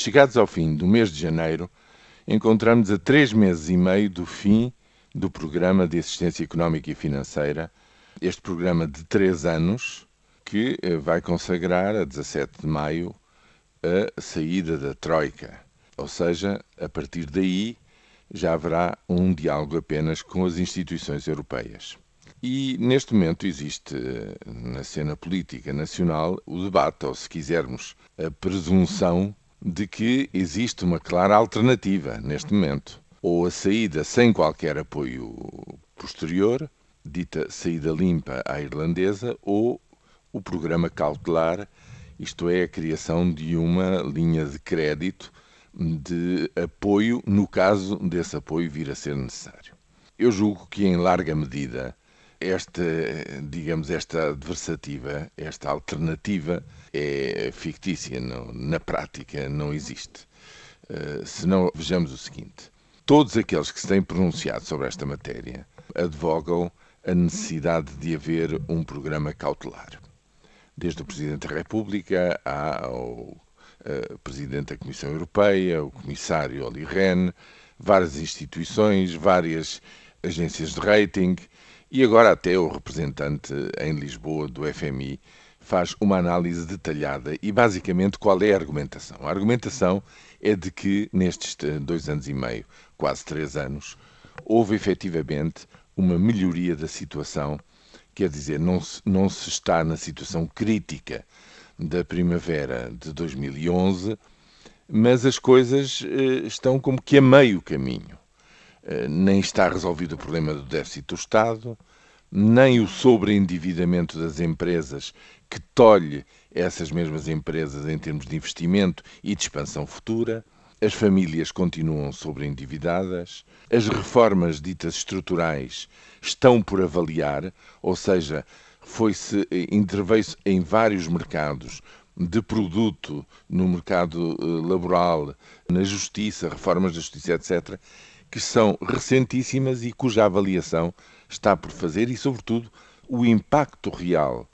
Chegados ao fim do mês de janeiro, encontramos a três meses e meio do fim do Programa de Assistência Económica e Financeira, este programa de três anos, que eh, vai consagrar a 17 de maio a saída da Troika. Ou seja, a partir daí já haverá um diálogo apenas com as instituições europeias. E neste momento existe eh, na cena política nacional o debate, ou se quisermos, a presunção de que existe uma clara alternativa neste momento. Ou a saída sem qualquer apoio posterior, dita saída limpa à irlandesa, ou o programa cautelar, isto é, a criação de uma linha de crédito de apoio, no caso desse apoio vir a ser necessário. Eu julgo que, em larga medida, esta, digamos, esta adversativa, esta alternativa é fictícia, não, na prática não existe. Uh, se não, vejamos o seguinte: todos aqueles que se têm pronunciado sobre esta matéria advogam a necessidade de haver um programa cautelar. Desde o Presidente da República ao uh, Presidente da Comissão Europeia, o Comissário Olli Rehn, várias instituições, várias agências de rating e agora até o representante em Lisboa do FMI faz uma análise detalhada e basicamente qual é a argumentação? A argumentação é de que nestes dois anos e meio, quase três anos, houve efetivamente uma melhoria da situação, quer dizer, não se, não se está na situação crítica da primavera de 2011, mas as coisas eh, estão como que a meio caminho. Eh, nem está resolvido o problema do déficit do Estado, nem o sobreendividamento das empresas que tolhe essas mesmas empresas em termos de investimento e de expansão futura. As famílias continuam sobreendividadas, as reformas ditas estruturais estão por avaliar, ou seja, foi-se eh, interveio-se em vários mercados de produto no mercado eh, laboral, na justiça, reformas da justiça, etc., que são recentíssimas e cuja avaliação está por fazer e, sobretudo, o impacto real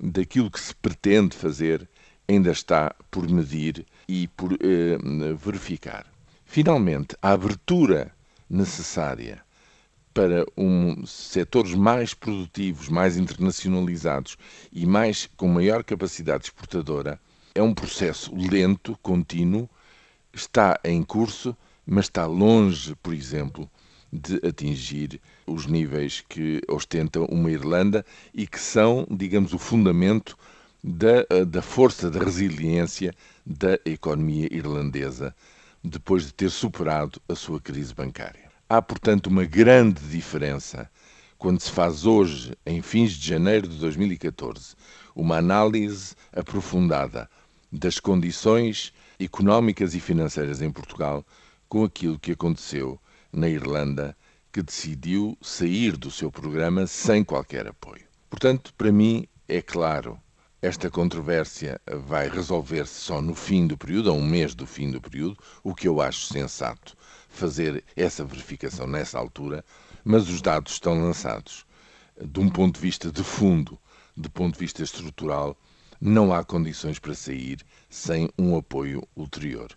daquilo que se pretende fazer ainda está por medir e por eh, verificar. Finalmente, a abertura necessária para um, setores mais produtivos, mais internacionalizados e mais com maior capacidade exportadora é um processo lento, contínuo, está em curso mas está longe, por exemplo, de atingir os níveis que ostenta uma Irlanda e que são, digamos, o fundamento da, da força da resiliência da economia irlandesa depois de ter superado a sua crise bancária. Há, portanto, uma grande diferença quando se faz hoje, em fins de janeiro de 2014, uma análise aprofundada das condições económicas e financeiras em Portugal com aquilo que aconteceu na Irlanda, que decidiu sair do seu programa sem qualquer apoio. Portanto, para mim, é claro, esta controvérsia vai resolver-se só no fim do período, a um mês do fim do período, o que eu acho sensato fazer essa verificação nessa altura, mas os dados estão lançados. De um ponto de vista de fundo, de ponto de vista estrutural, não há condições para sair sem um apoio ulterior.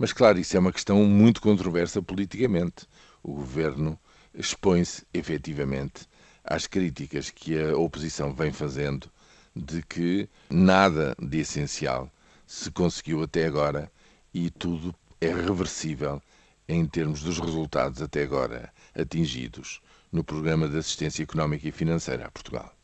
Mas, claro, isso é uma questão muito controversa politicamente. O governo expõe-se efetivamente às críticas que a oposição vem fazendo de que nada de essencial se conseguiu até agora e tudo é reversível em termos dos resultados até agora atingidos no Programa de Assistência Económica e Financeira a Portugal.